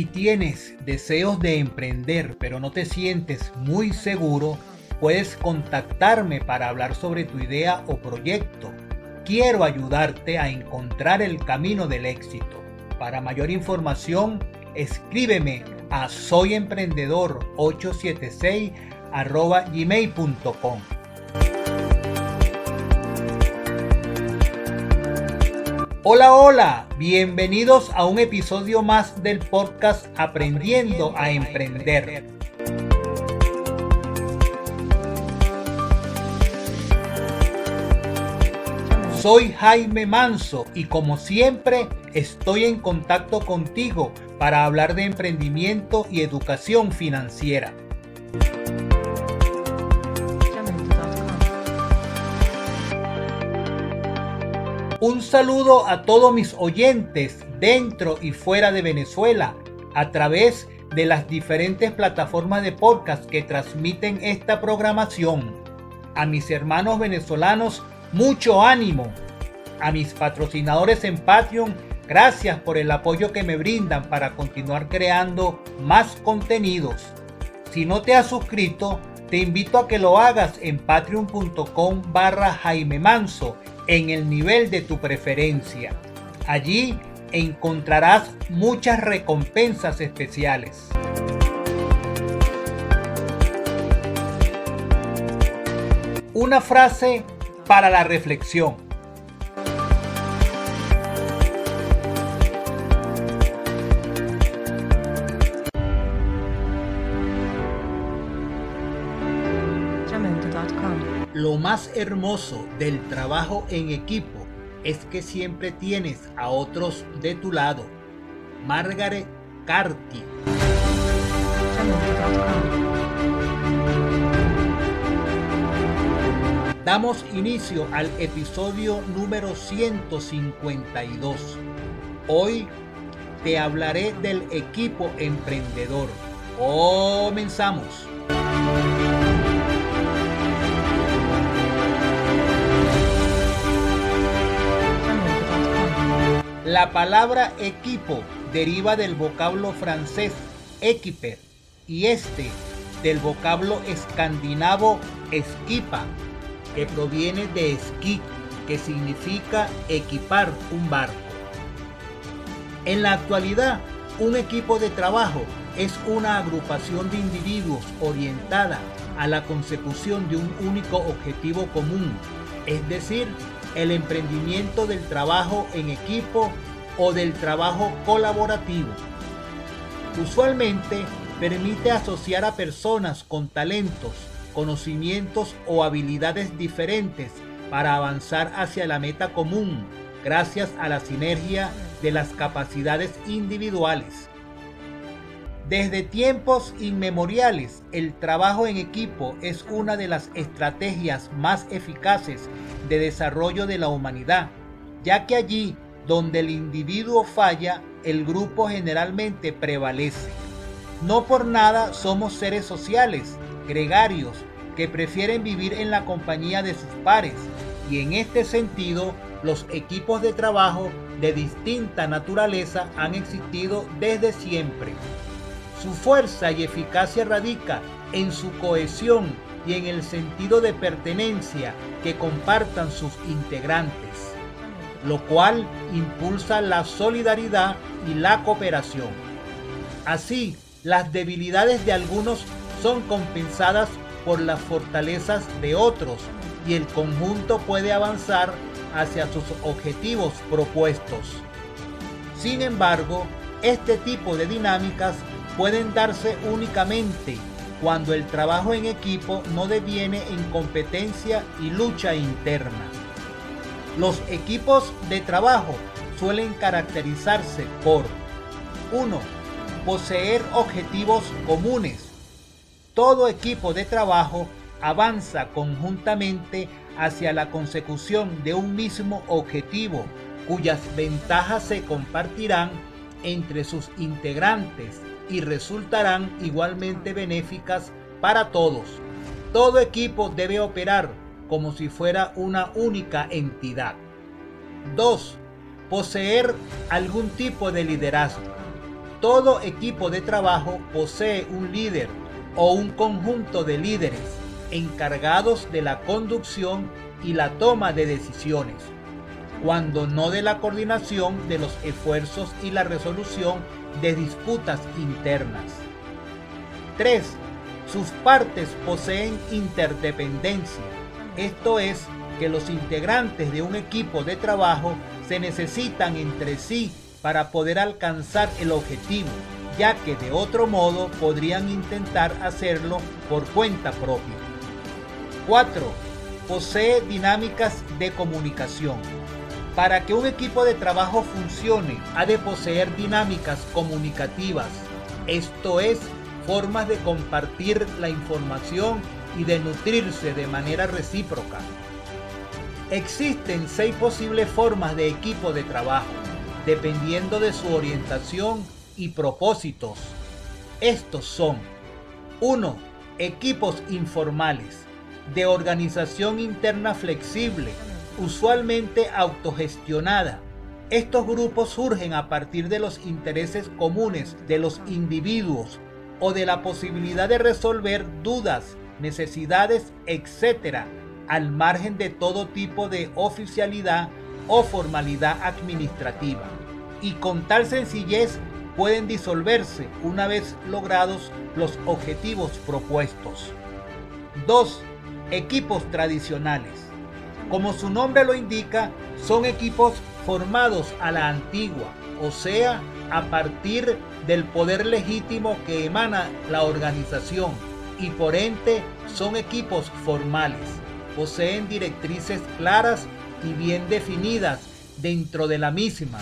Si tienes deseos de emprender pero no te sientes muy seguro, puedes contactarme para hablar sobre tu idea o proyecto. Quiero ayudarte a encontrar el camino del éxito. Para mayor información, escríbeme a soyemprendedor876 gmail.com. Hola, hola, bienvenidos a un episodio más del podcast Aprendiendo a Emprender. Soy Jaime Manso y como siempre estoy en contacto contigo para hablar de emprendimiento y educación financiera. Un saludo a todos mis oyentes dentro y fuera de Venezuela a través de las diferentes plataformas de podcast que transmiten esta programación. A mis hermanos venezolanos, mucho ánimo. A mis patrocinadores en Patreon, gracias por el apoyo que me brindan para continuar creando más contenidos. Si no te has suscrito, te invito a que lo hagas en patreon.com barra Jaime Manso en el nivel de tu preferencia. Allí encontrarás muchas recompensas especiales. Una frase para la reflexión. Más hermoso del trabajo en equipo es que siempre tienes a otros de tu lado. Margaret Carty. Damos inicio al episodio número 152. Hoy te hablaré del equipo emprendedor. Comenzamos. La palabra equipo deriva del vocablo francés equiper y este del vocablo escandinavo esquipa, que proviene de esquí, que significa equipar un barco. En la actualidad, un equipo de trabajo es una agrupación de individuos orientada a la consecución de un único objetivo común, es decir, el emprendimiento del trabajo en equipo o del trabajo colaborativo. Usualmente permite asociar a personas con talentos, conocimientos o habilidades diferentes para avanzar hacia la meta común gracias a la sinergia de las capacidades individuales. Desde tiempos inmemoriales, el trabajo en equipo es una de las estrategias más eficaces de desarrollo de la humanidad, ya que allí donde el individuo falla, el grupo generalmente prevalece. No por nada somos seres sociales, gregarios, que prefieren vivir en la compañía de sus pares, y en este sentido, los equipos de trabajo de distinta naturaleza han existido desde siempre. Su fuerza y eficacia radica en su cohesión y en el sentido de pertenencia que compartan sus integrantes, lo cual impulsa la solidaridad y la cooperación. Así, las debilidades de algunos son compensadas por las fortalezas de otros y el conjunto puede avanzar hacia sus objetivos propuestos. Sin embargo, este tipo de dinámicas pueden darse únicamente cuando el trabajo en equipo no deviene en competencia y lucha interna. Los equipos de trabajo suelen caracterizarse por 1. Poseer objetivos comunes. Todo equipo de trabajo avanza conjuntamente hacia la consecución de un mismo objetivo cuyas ventajas se compartirán entre sus integrantes y resultarán igualmente benéficas para todos. Todo equipo debe operar como si fuera una única entidad. 2. Poseer algún tipo de liderazgo. Todo equipo de trabajo posee un líder o un conjunto de líderes encargados de la conducción y la toma de decisiones, cuando no de la coordinación de los esfuerzos y la resolución de disputas internas. 3. Sus partes poseen interdependencia, esto es, que los integrantes de un equipo de trabajo se necesitan entre sí para poder alcanzar el objetivo, ya que de otro modo podrían intentar hacerlo por cuenta propia. 4. Posee dinámicas de comunicación. Para que un equipo de trabajo funcione, ha de poseer dinámicas comunicativas, esto es, formas de compartir la información y de nutrirse de manera recíproca. Existen seis posibles formas de equipo de trabajo, dependiendo de su orientación y propósitos. Estos son 1. Equipos informales, de organización interna flexible, usualmente autogestionada. Estos grupos surgen a partir de los intereses comunes de los individuos o de la posibilidad de resolver dudas, necesidades, etc al margen de todo tipo de oficialidad o formalidad administrativa. Y con tal sencillez pueden disolverse una vez logrados los objetivos propuestos. 2. Equipos tradicionales. Como su nombre lo indica, son equipos formados a la antigua, o sea, a partir del poder legítimo que emana la organización y por ente son equipos formales poseen directrices claras y bien definidas dentro de la misma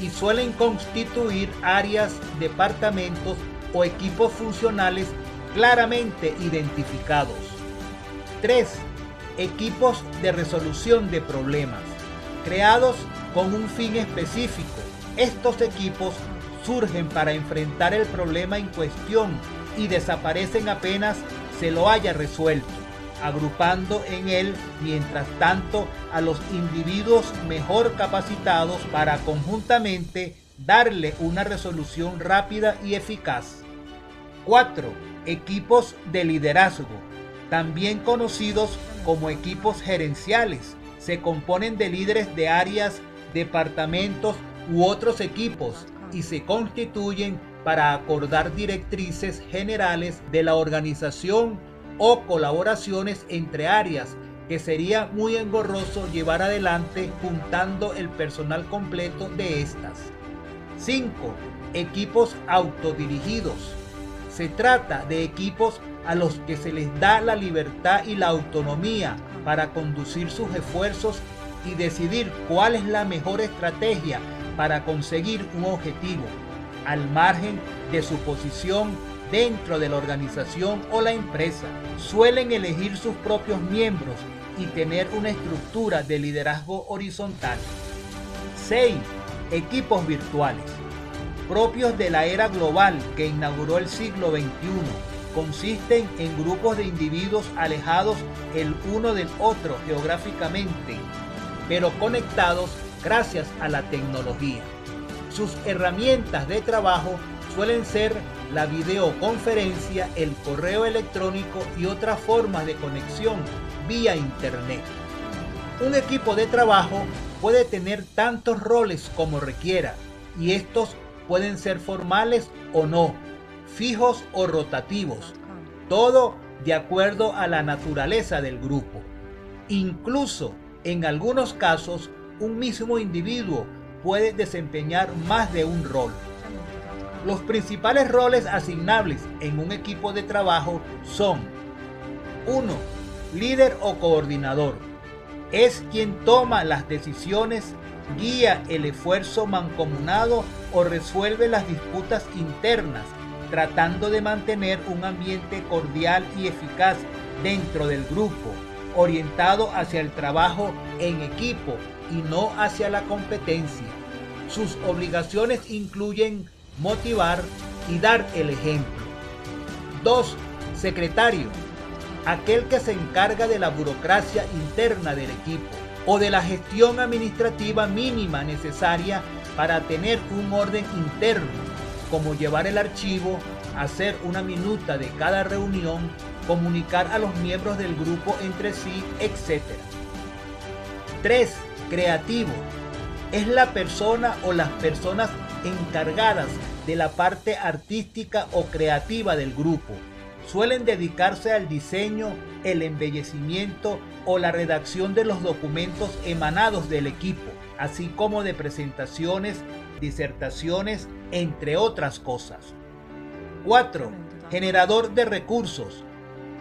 y suelen constituir áreas, departamentos o equipos funcionales claramente identificados. 3. Equipos de resolución de problemas, creados con un fin específico. Estos equipos surgen para enfrentar el problema en cuestión y desaparecen apenas se lo haya resuelto agrupando en él mientras tanto a los individuos mejor capacitados para conjuntamente darle una resolución rápida y eficaz. 4. Equipos de liderazgo, también conocidos como equipos gerenciales, se componen de líderes de áreas, departamentos u otros equipos y se constituyen para acordar directrices generales de la organización o colaboraciones entre áreas que sería muy engorroso llevar adelante juntando el personal completo de estas. 5. Equipos autodirigidos. Se trata de equipos a los que se les da la libertad y la autonomía para conducir sus esfuerzos y decidir cuál es la mejor estrategia para conseguir un objetivo, al margen de su posición dentro de la organización o la empresa. Suelen elegir sus propios miembros y tener una estructura de liderazgo horizontal. 6. Equipos virtuales. Propios de la era global que inauguró el siglo XXI. Consisten en grupos de individuos alejados el uno del otro geográficamente, pero conectados gracias a la tecnología. Sus herramientas de trabajo suelen ser la videoconferencia, el correo electrónico y otras formas de conexión vía Internet. Un equipo de trabajo puede tener tantos roles como requiera y estos pueden ser formales o no, fijos o rotativos, todo de acuerdo a la naturaleza del grupo. Incluso en algunos casos, un mismo individuo puede desempeñar más de un rol. Los principales roles asignables en un equipo de trabajo son 1. Líder o coordinador. Es quien toma las decisiones, guía el esfuerzo mancomunado o resuelve las disputas internas, tratando de mantener un ambiente cordial y eficaz dentro del grupo, orientado hacia el trabajo en equipo y no hacia la competencia. Sus obligaciones incluyen motivar y dar el ejemplo. 2. Secretario. Aquel que se encarga de la burocracia interna del equipo o de la gestión administrativa mínima necesaria para tener un orden interno, como llevar el archivo, hacer una minuta de cada reunión, comunicar a los miembros del grupo entre sí, etc. 3. Creativo. Es la persona o las personas encargadas de la parte artística o creativa del grupo. Suelen dedicarse al diseño, el embellecimiento o la redacción de los documentos emanados del equipo, así como de presentaciones, disertaciones, entre otras cosas. 4. Generador de recursos.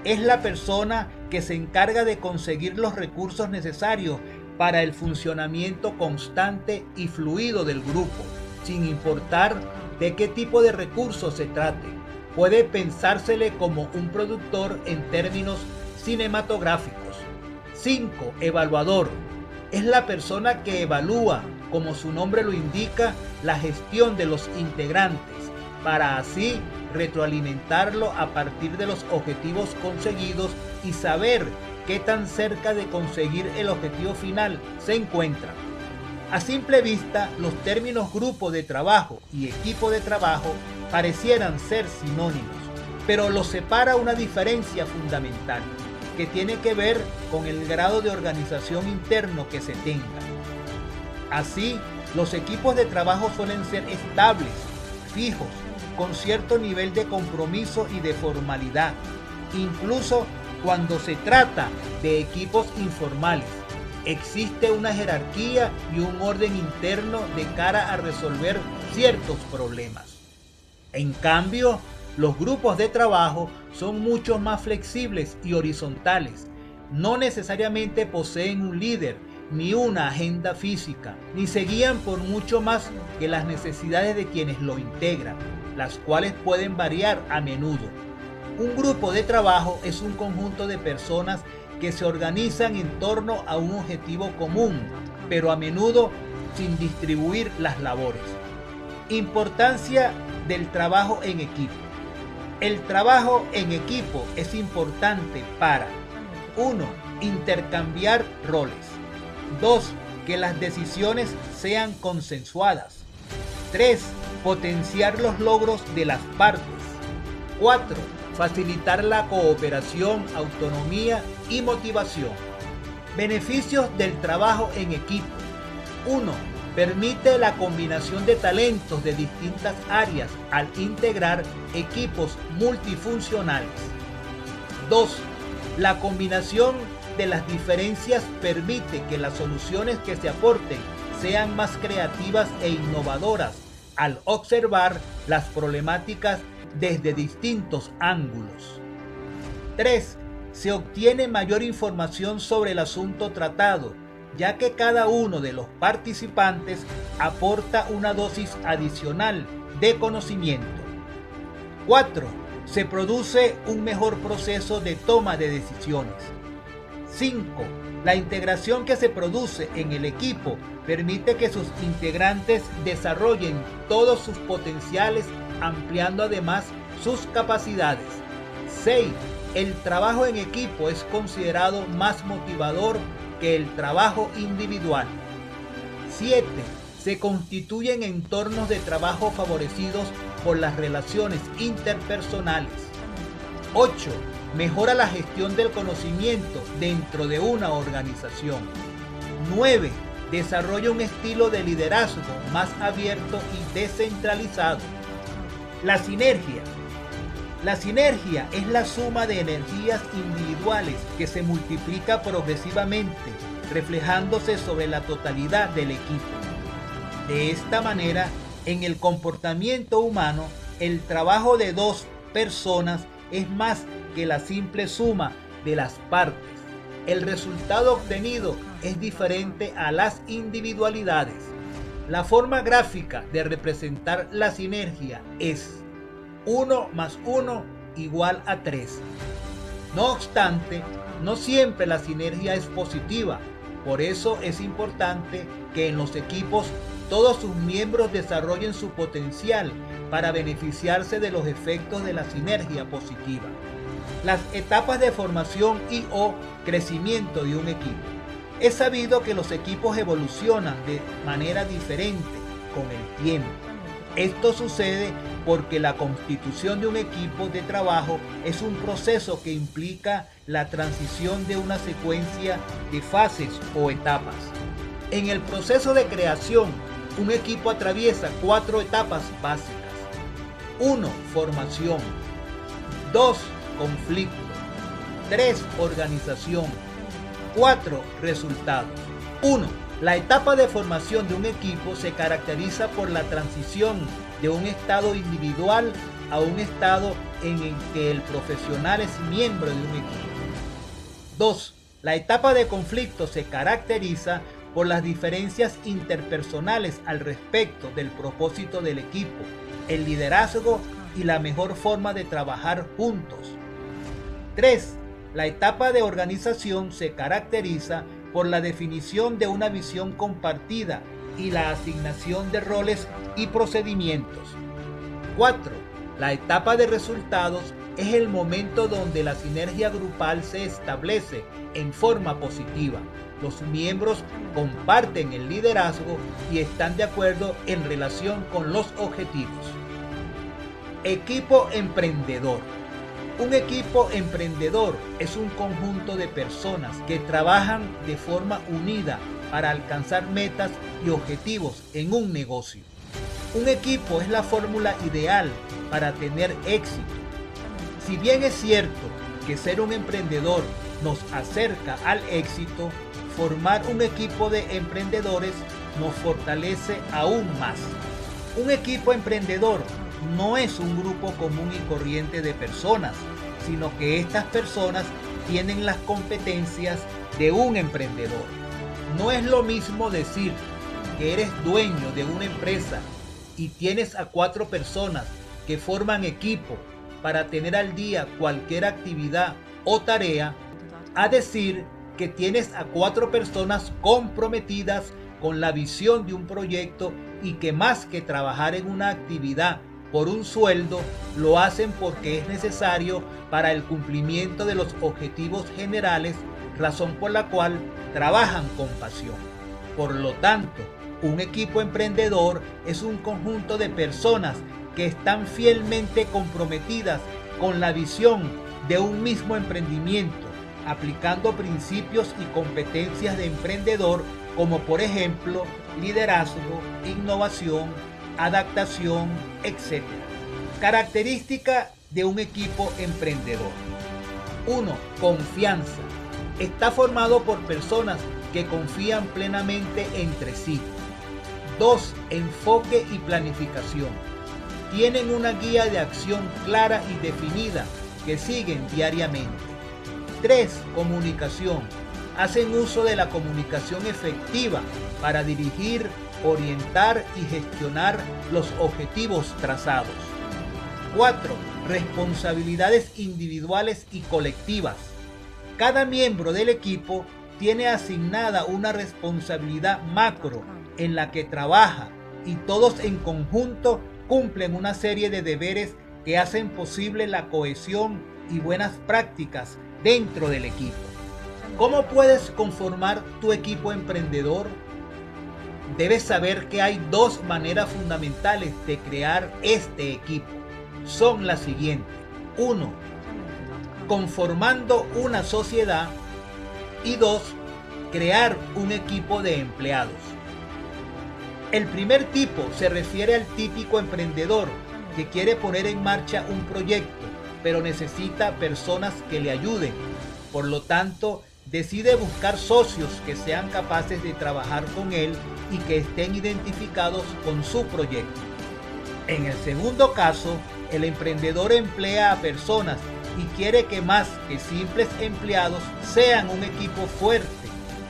Es la persona que se encarga de conseguir los recursos necesarios para el funcionamiento constante y fluido del grupo, sin importar de qué tipo de recursos se trate. Puede pensársele como un productor en términos cinematográficos. 5. Evaluador. Es la persona que evalúa, como su nombre lo indica, la gestión de los integrantes, para así retroalimentarlo a partir de los objetivos conseguidos y saber qué tan cerca de conseguir el objetivo final se encuentra. A simple vista, los términos grupo de trabajo y equipo de trabajo parecieran ser sinónimos, pero los separa una diferencia fundamental, que tiene que ver con el grado de organización interno que se tenga. Así, los equipos de trabajo suelen ser estables, fijos, con cierto nivel de compromiso y de formalidad, incluso cuando se trata de equipos informales existe una jerarquía y un orden interno de cara a resolver ciertos problemas. En cambio, los grupos de trabajo son mucho más flexibles y horizontales. No necesariamente poseen un líder ni una agenda física, ni se guían por mucho más que las necesidades de quienes lo integran, las cuales pueden variar a menudo. Un grupo de trabajo es un conjunto de personas que se organizan en torno a un objetivo común, pero a menudo sin distribuir las labores. Importancia del trabajo en equipo. El trabajo en equipo es importante para 1. Intercambiar roles. 2. Que las decisiones sean consensuadas. 3. Potenciar los logros de las partes. 4 facilitar la cooperación, autonomía y motivación. Beneficios del trabajo en equipo. 1. Permite la combinación de talentos de distintas áreas al integrar equipos multifuncionales. 2. La combinación de las diferencias permite que las soluciones que se aporten sean más creativas e innovadoras al observar las problemáticas desde distintos ángulos. 3. Se obtiene mayor información sobre el asunto tratado, ya que cada uno de los participantes aporta una dosis adicional de conocimiento. 4. Se produce un mejor proceso de toma de decisiones. 5. La integración que se produce en el equipo permite que sus integrantes desarrollen todos sus potenciales ampliando además sus capacidades. 6. El trabajo en equipo es considerado más motivador que el trabajo individual. 7. Se constituyen entornos de trabajo favorecidos por las relaciones interpersonales. 8. Mejora la gestión del conocimiento dentro de una organización. 9. Desarrolla un estilo de liderazgo más abierto y descentralizado. La sinergia. La sinergia es la suma de energías individuales que se multiplica progresivamente, reflejándose sobre la totalidad del equipo. De esta manera, en el comportamiento humano, el trabajo de dos personas es más que la simple suma de las partes. El resultado obtenido es diferente a las individualidades. La forma gráfica de representar la sinergia es 1 más 1 igual a 3. No obstante, no siempre la sinergia es positiva. Por eso es importante que en los equipos todos sus miembros desarrollen su potencial para beneficiarse de los efectos de la sinergia positiva. Las etapas de formación y o crecimiento de un equipo. Es sabido que los equipos evolucionan de manera diferente con el tiempo. Esto sucede porque la constitución de un equipo de trabajo es un proceso que implica la transición de una secuencia de fases o etapas. En el proceso de creación, un equipo atraviesa cuatro etapas básicas. 1. Formación. 2. Conflicto. 3. Organización. 4. Resultados. 1 la etapa de formación de un equipo se caracteriza por la transición de un estado individual a un estado en el que el profesional es miembro de un equipo. 2. La etapa de conflicto se caracteriza por las diferencias interpersonales al respecto del propósito del equipo, el liderazgo y la mejor forma de trabajar juntos. 3. La etapa de organización se caracteriza por la definición de una visión compartida y la asignación de roles y procedimientos. 4. La etapa de resultados es el momento donde la sinergia grupal se establece en forma positiva. Los miembros comparten el liderazgo y están de acuerdo en relación con los objetivos. Equipo emprendedor. Un equipo emprendedor es un conjunto de personas que trabajan de forma unida para alcanzar metas y objetivos en un negocio. Un equipo es la fórmula ideal para tener éxito. Si bien es cierto que ser un emprendedor nos acerca al éxito, formar un equipo de emprendedores nos fortalece aún más. Un equipo emprendedor no es un grupo común y corriente de personas, sino que estas personas tienen las competencias de un emprendedor. No es lo mismo decir que eres dueño de una empresa y tienes a cuatro personas que forman equipo para tener al día cualquier actividad o tarea, a decir que tienes a cuatro personas comprometidas con la visión de un proyecto y que más que trabajar en una actividad por un sueldo, lo hacen porque es necesario para el cumplimiento de los objetivos generales, razón por la cual trabajan con pasión. Por lo tanto, un equipo emprendedor es un conjunto de personas que están fielmente comprometidas con la visión de un mismo emprendimiento, aplicando principios y competencias de emprendedor como por ejemplo liderazgo, innovación, adaptación, etc. Característica de un equipo emprendedor. 1. Confianza. Está formado por personas que confían plenamente entre sí. 2. Enfoque y planificación. Tienen una guía de acción clara y definida que siguen diariamente. 3. Comunicación. Hacen uso de la comunicación efectiva para dirigir orientar y gestionar los objetivos trazados. 4. Responsabilidades individuales y colectivas. Cada miembro del equipo tiene asignada una responsabilidad macro en la que trabaja y todos en conjunto cumplen una serie de deberes que hacen posible la cohesión y buenas prácticas dentro del equipo. ¿Cómo puedes conformar tu equipo emprendedor? debes saber que hay dos maneras fundamentales de crear este equipo. Son las siguientes. Uno, conformando una sociedad. Y dos, crear un equipo de empleados. El primer tipo se refiere al típico emprendedor que quiere poner en marcha un proyecto, pero necesita personas que le ayuden. Por lo tanto, decide buscar socios que sean capaces de trabajar con él y que estén identificados con su proyecto. En el segundo caso, el emprendedor emplea a personas y quiere que más que simples empleados sean un equipo fuerte,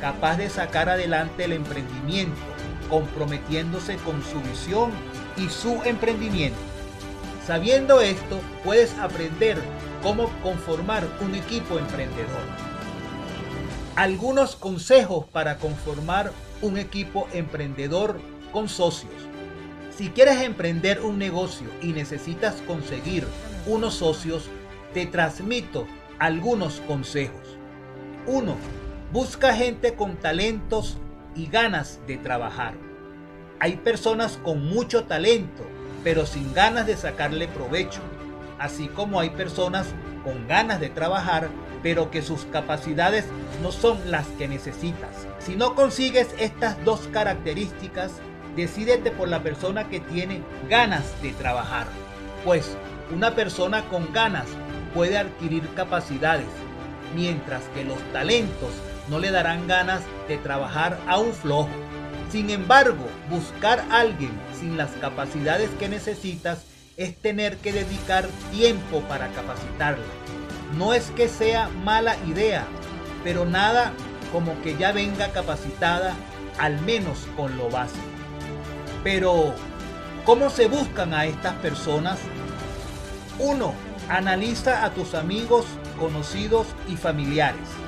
capaz de sacar adelante el emprendimiento, comprometiéndose con su visión y su emprendimiento. Sabiendo esto, puedes aprender cómo conformar un equipo emprendedor algunos consejos para conformar un equipo emprendedor con socios. Si quieres emprender un negocio y necesitas conseguir unos socios, te transmito algunos consejos. 1. Busca gente con talentos y ganas de trabajar. Hay personas con mucho talento pero sin ganas de sacarle provecho, así como hay personas con ganas de trabajar, pero que sus capacidades no son las que necesitas. Si no consigues estas dos características, decídete por la persona que tiene ganas de trabajar, pues una persona con ganas puede adquirir capacidades, mientras que los talentos no le darán ganas de trabajar a un flojo. Sin embargo, buscar a alguien sin las capacidades que necesitas es tener que dedicar tiempo para capacitarla. No es que sea mala idea, pero nada como que ya venga capacitada, al menos con lo básico. Pero, ¿cómo se buscan a estas personas? 1. Analiza a tus amigos, conocidos y familiares.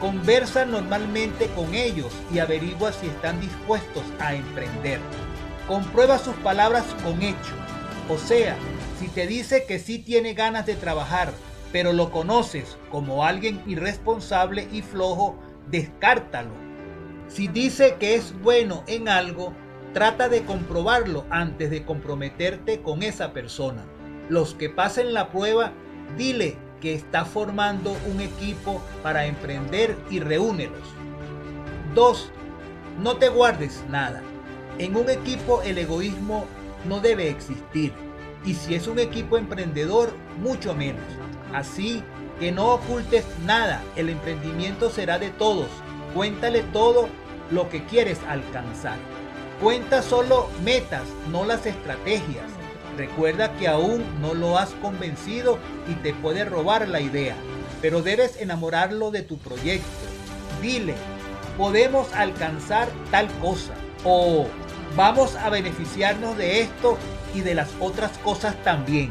Conversa normalmente con ellos y averigua si están dispuestos a emprender. Comprueba sus palabras con hechos. O sea, si te dice que sí tiene ganas de trabajar, pero lo conoces como alguien irresponsable y flojo, descártalo. Si dice que es bueno en algo, trata de comprobarlo antes de comprometerte con esa persona. Los que pasen la prueba, dile que está formando un equipo para emprender y reúnelos. 2. No te guardes nada. En un equipo el egoísmo no debe existir y si es un equipo emprendedor, mucho menos. Así que no ocultes nada, el emprendimiento será de todos. Cuéntale todo lo que quieres alcanzar. Cuenta solo metas, no las estrategias. Recuerda que aún no lo has convencido y te puede robar la idea, pero debes enamorarlo de tu proyecto. Dile, podemos alcanzar tal cosa o vamos a beneficiarnos de esto y de las otras cosas también.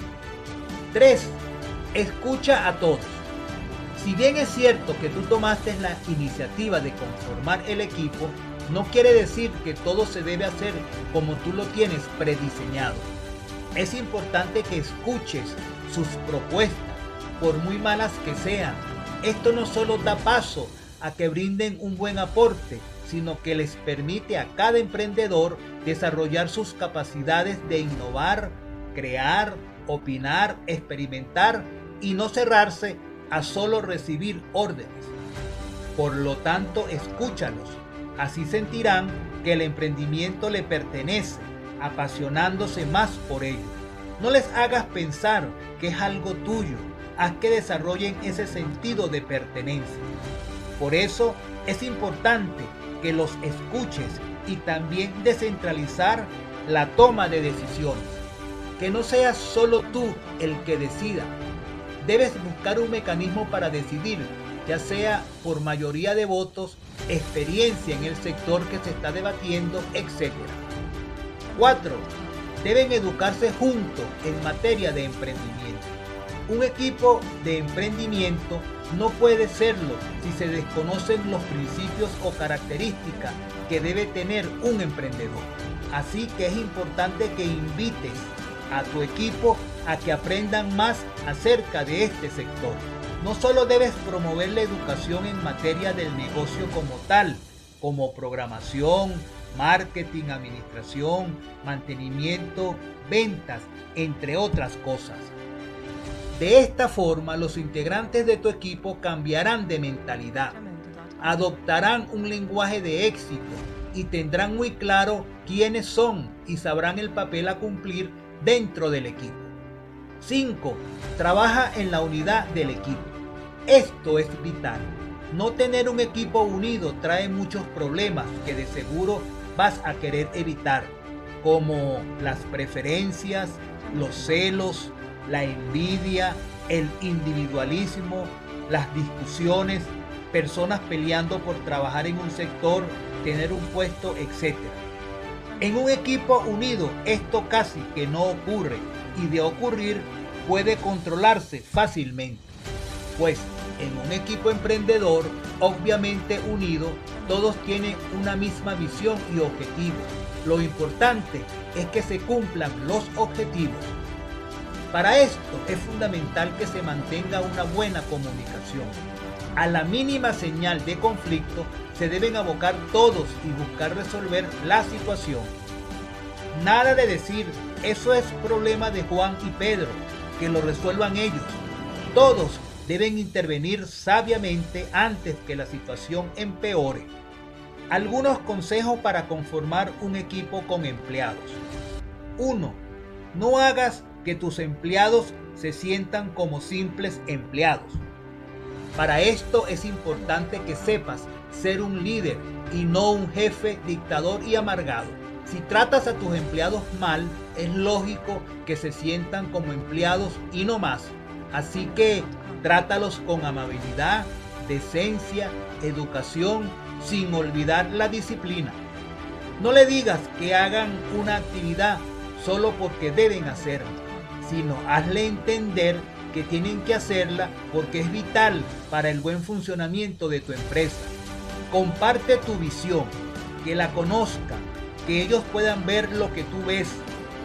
3. Escucha a todos. Si bien es cierto que tú tomaste la iniciativa de conformar el equipo, no quiere decir que todo se debe hacer como tú lo tienes prediseñado es importante que escuches sus propuestas, por muy malas que sean. Esto no solo da paso a que brinden un buen aporte, sino que les permite a cada emprendedor desarrollar sus capacidades de innovar, crear, opinar, experimentar y no cerrarse a solo recibir órdenes. Por lo tanto, escúchalos. Así sentirán que el emprendimiento le pertenece apasionándose más por ello. No les hagas pensar que es algo tuyo, haz que desarrollen ese sentido de pertenencia. Por eso es importante que los escuches y también descentralizar la toma de decisiones. Que no seas solo tú el que decida. Debes buscar un mecanismo para decidir, ya sea por mayoría de votos, experiencia en el sector que se está debatiendo, etc. 4. Deben educarse juntos en materia de emprendimiento. Un equipo de emprendimiento no puede serlo si se desconocen los principios o características que debe tener un emprendedor. Así que es importante que invites a tu equipo a que aprendan más acerca de este sector. No solo debes promover la educación en materia del negocio como tal, como programación, marketing, administración, mantenimiento, ventas, entre otras cosas. De esta forma, los integrantes de tu equipo cambiarán de mentalidad, adoptarán un lenguaje de éxito y tendrán muy claro quiénes son y sabrán el papel a cumplir dentro del equipo. 5. Trabaja en la unidad del equipo. Esto es vital. No tener un equipo unido trae muchos problemas que de seguro vas a querer evitar, como las preferencias, los celos, la envidia, el individualismo, las discusiones, personas peleando por trabajar en un sector, tener un puesto, etc. En un equipo unido esto casi que no ocurre y de ocurrir puede controlarse fácilmente, pues en un equipo emprendedor, obviamente unido, todos tienen una misma visión y objetivo. Lo importante es que se cumplan los objetivos. Para esto es fundamental que se mantenga una buena comunicación. A la mínima señal de conflicto se deben abocar todos y buscar resolver la situación. Nada de decir eso es problema de Juan y Pedro, que lo resuelvan ellos. Todos deben intervenir sabiamente antes que la situación empeore. Algunos consejos para conformar un equipo con empleados. 1. No hagas que tus empleados se sientan como simples empleados. Para esto es importante que sepas ser un líder y no un jefe dictador y amargado. Si tratas a tus empleados mal, es lógico que se sientan como empleados y no más. Así que trátalos con amabilidad, decencia, educación, sin olvidar la disciplina. No le digas que hagan una actividad solo porque deben hacerla, sino hazle entender que tienen que hacerla porque es vital para el buen funcionamiento de tu empresa. Comparte tu visión, que la conozcan, que ellos puedan ver lo que tú ves.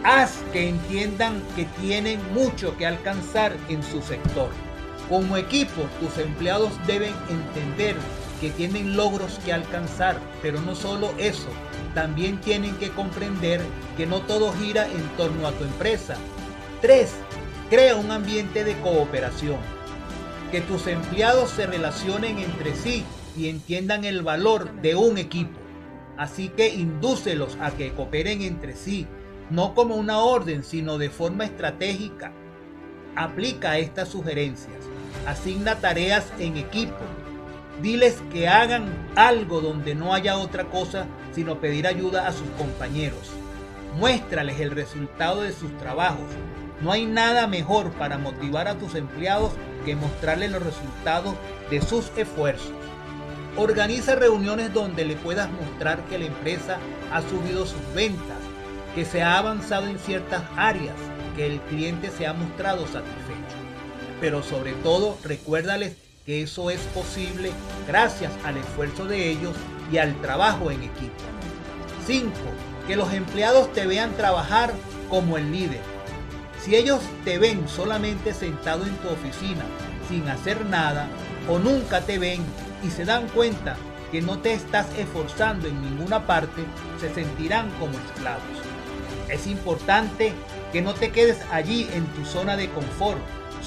Haz que entiendan que tienen mucho que alcanzar en su sector. Como equipo, tus empleados deben entender que tienen logros que alcanzar, pero no solo eso, también tienen que comprender que no todo gira en torno a tu empresa. 3. Crea un ambiente de cooperación. Que tus empleados se relacionen entre sí y entiendan el valor de un equipo. Así que indúcelos a que cooperen entre sí, no como una orden, sino de forma estratégica. Aplica estas sugerencias. Asigna tareas en equipo. Diles que hagan algo donde no haya otra cosa sino pedir ayuda a sus compañeros. Muéstrales el resultado de sus trabajos. No hay nada mejor para motivar a tus empleados que mostrarles los resultados de sus esfuerzos. Organiza reuniones donde le puedas mostrar que la empresa ha subido sus ventas, que se ha avanzado en ciertas áreas, que el cliente se ha mostrado satisfecho. Pero sobre todo recuérdales que eso es posible gracias al esfuerzo de ellos y al trabajo en equipo. 5. Que los empleados te vean trabajar como el líder. Si ellos te ven solamente sentado en tu oficina sin hacer nada o nunca te ven y se dan cuenta que no te estás esforzando en ninguna parte, se sentirán como esclavos. Es importante que no te quedes allí en tu zona de confort,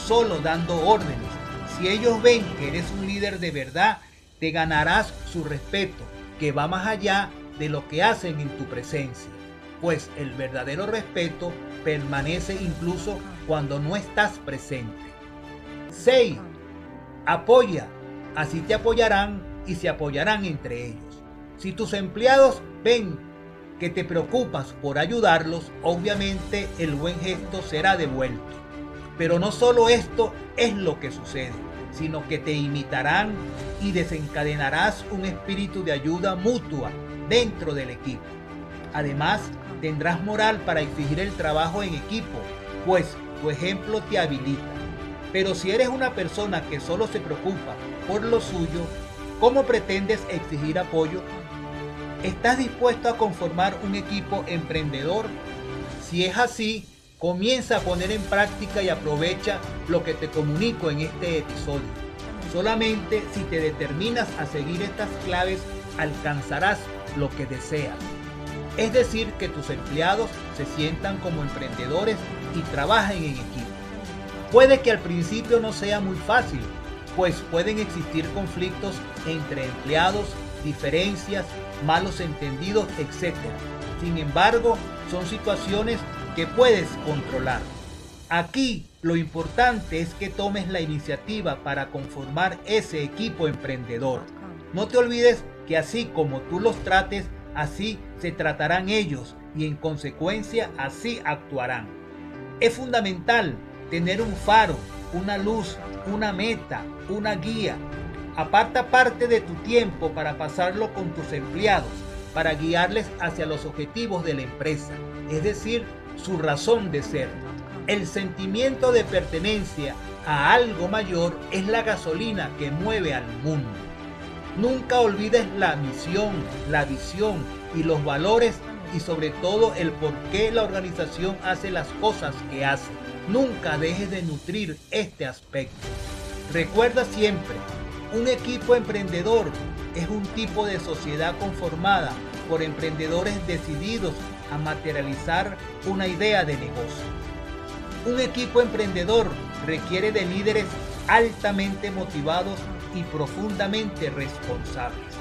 solo dando órdenes. Si ellos ven que eres un líder de verdad, te ganarás su respeto, que va más allá de lo que hacen en tu presencia, pues el verdadero respeto permanece incluso cuando no estás presente. 6. Apoya Así te apoyarán y se apoyarán entre ellos. Si tus empleados ven que te preocupas por ayudarlos, obviamente el buen gesto será devuelto. Pero no solo esto es lo que sucede, sino que te imitarán y desencadenarás un espíritu de ayuda mutua dentro del equipo. Además, tendrás moral para exigir el trabajo en equipo, pues tu ejemplo te habilita. Pero si eres una persona que solo se preocupa por lo suyo, ¿cómo pretendes exigir apoyo? ¿Estás dispuesto a conformar un equipo emprendedor? Si es así, comienza a poner en práctica y aprovecha lo que te comunico en este episodio. Solamente si te determinas a seguir estas claves, alcanzarás lo que deseas. Es decir, que tus empleados se sientan como emprendedores y trabajen en equipo. Puede que al principio no sea muy fácil, pues pueden existir conflictos entre empleados, diferencias, malos entendidos, etc. Sin embargo, son situaciones que puedes controlar. Aquí lo importante es que tomes la iniciativa para conformar ese equipo emprendedor. No te olvides que así como tú los trates, así se tratarán ellos y en consecuencia así actuarán. Es fundamental tener un faro, una luz, una meta, una guía. Aparta parte de tu tiempo para pasarlo con tus empleados, para guiarles hacia los objetivos de la empresa, es decir, su razón de ser. El sentimiento de pertenencia a algo mayor es la gasolina que mueve al mundo. Nunca olvides la misión, la visión y los valores y sobre todo el por qué la organización hace las cosas que hace. Nunca dejes de nutrir este aspecto. Recuerda siempre, un equipo emprendedor es un tipo de sociedad conformada por emprendedores decididos a materializar una idea de negocio. Un equipo emprendedor requiere de líderes altamente motivados y profundamente responsables.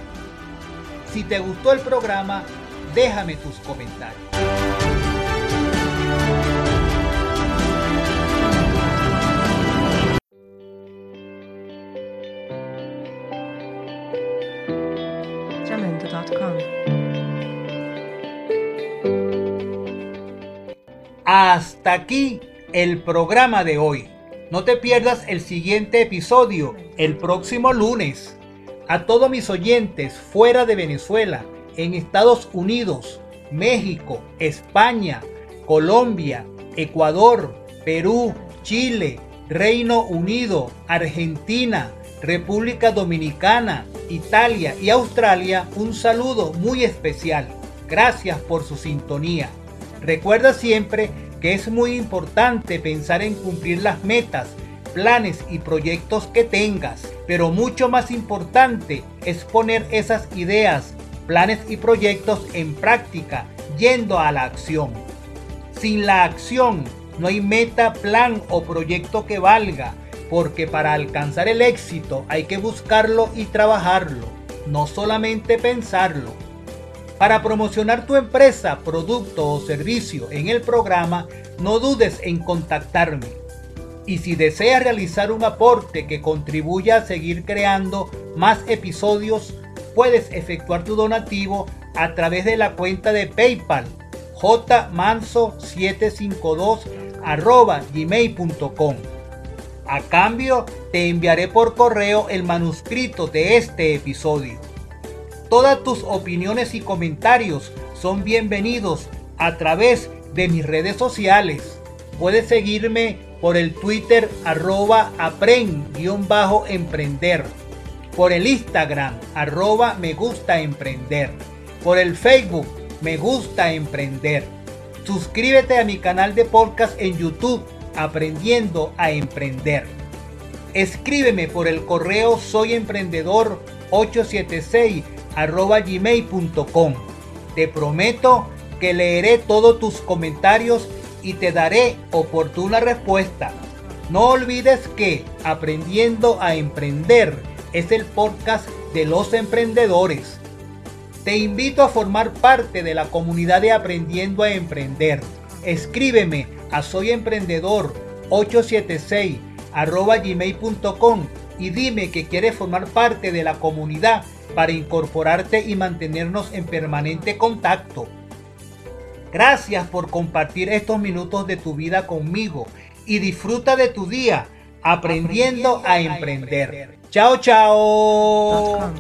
Si te gustó el programa, déjame tus comentarios. Hasta aquí el programa de hoy. No te pierdas el siguiente episodio el próximo lunes. A todos mis oyentes fuera de Venezuela, en Estados Unidos, México, España, Colombia, Ecuador, Perú, Chile, Reino Unido, Argentina, República Dominicana, Italia y Australia, un saludo muy especial. Gracias por su sintonía. Recuerda siempre que es muy importante pensar en cumplir las metas, planes y proyectos que tengas, pero mucho más importante es poner esas ideas, planes y proyectos en práctica, yendo a la acción. Sin la acción no hay meta, plan o proyecto que valga, porque para alcanzar el éxito hay que buscarlo y trabajarlo, no solamente pensarlo. Para promocionar tu empresa, producto o servicio en el programa, no dudes en contactarme. Y si deseas realizar un aporte que contribuya a seguir creando más episodios, puedes efectuar tu donativo a través de la cuenta de PayPal jmanso752 gmail.com. A cambio, te enviaré por correo el manuscrito de este episodio. Todas tus opiniones y comentarios son bienvenidos a través de mis redes sociales. Puedes seguirme por el Twitter arroba aprend-emprender, por el Instagram arroba me gusta emprender, por el Facebook me gusta emprender. Suscríbete a mi canal de podcast en YouTube Aprendiendo a Emprender. Escríbeme por el correo soyemprendedor 876 arroba gmail.com. Te prometo que leeré todos tus comentarios y te daré oportuna respuesta. No olvides que Aprendiendo a Emprender es el podcast de los emprendedores. Te invito a formar parte de la comunidad de Aprendiendo a Emprender. Escríbeme a soyemprendedor 876 arroba gmail.com y dime que quieres formar parte de la comunidad para incorporarte y mantenernos en permanente contacto. Gracias por compartir estos minutos de tu vida conmigo y disfruta de tu día aprendiendo, a, emprender. Chao, chao.